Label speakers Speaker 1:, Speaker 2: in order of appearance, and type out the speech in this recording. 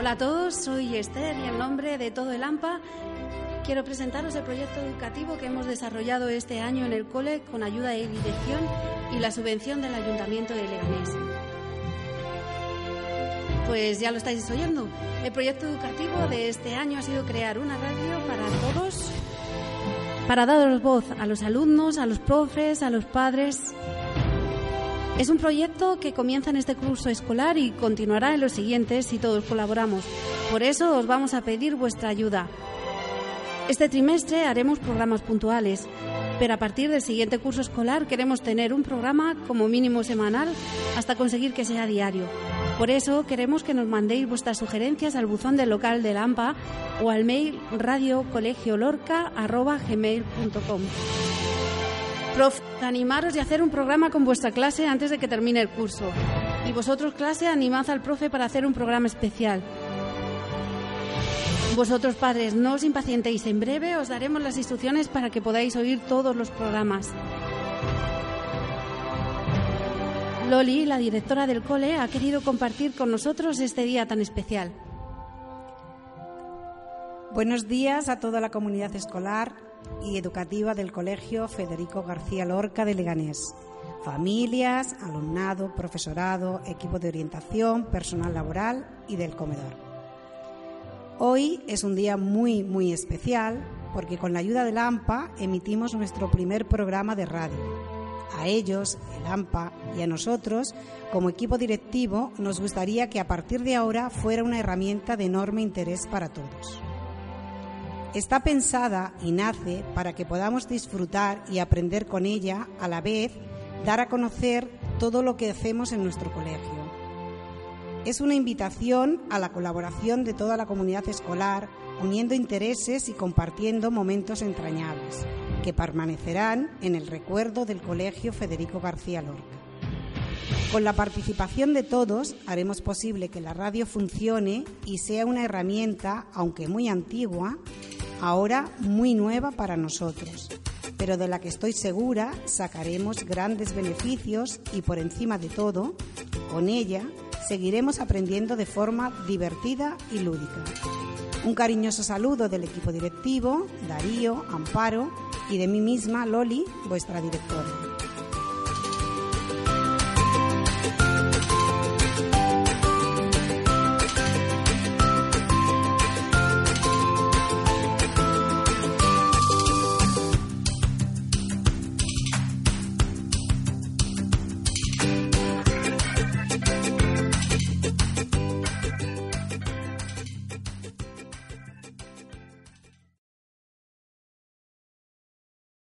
Speaker 1: Hola a todos, soy Esther y en nombre de todo el AMPA quiero presentaros el proyecto educativo que hemos desarrollado este año en el cole con ayuda de dirección y la subvención del Ayuntamiento de Leganés. Pues ya lo estáis oyendo. El proyecto educativo de este año ha sido crear una radio para todos, para daros voz a los alumnos, a los profes, a los padres. Es un proyecto que comienza en este curso escolar y continuará en los siguientes si todos colaboramos. Por eso os vamos a pedir vuestra ayuda. Este trimestre haremos programas puntuales, pero a partir del siguiente curso escolar queremos tener un programa como mínimo semanal hasta conseguir que sea diario. Por eso queremos que nos mandéis vuestras sugerencias al buzón del local de Lampa o al mail radiocolegiolorca.gmail.com. Prof, animaros y hacer un programa con vuestra clase antes de que termine el curso. Y vosotros, clase, animad al profe para hacer un programa especial. Vosotros, padres, no os impacientéis. En breve os daremos las instrucciones para que podáis oír todos los programas. Loli, la directora del cole, ha querido compartir con nosotros este día tan especial.
Speaker 2: Buenos días a toda la comunidad escolar y educativa del Colegio Federico García Lorca de Leganés. Familias, alumnado, profesorado, equipo de orientación, personal laboral y del comedor. Hoy es un día muy, muy especial porque con la ayuda del AMPA emitimos nuestro primer programa de radio. A ellos, el AMPA y a nosotros, como equipo directivo, nos gustaría que a partir de ahora fuera una herramienta de enorme interés para todos. Está pensada y nace para que podamos disfrutar y aprender con ella, a la vez dar a conocer todo lo que hacemos en nuestro colegio es una invitación a la colaboración de toda la comunidad escolar, uniendo intereses y compartiendo momentos entrañables, que permanecerán en el recuerdo del Colegio Federico García Lorca. Con la participación de todos haremos posible que la radio funcione y sea una herramienta, aunque muy antigua, ahora muy nueva para nosotros, pero de la que estoy segura sacaremos grandes beneficios y por encima de todo, con ella seguiremos aprendiendo de forma divertida y lúdica. Un cariñoso saludo del equipo directivo, Darío, Amparo y de mí misma, Loli, vuestra directora.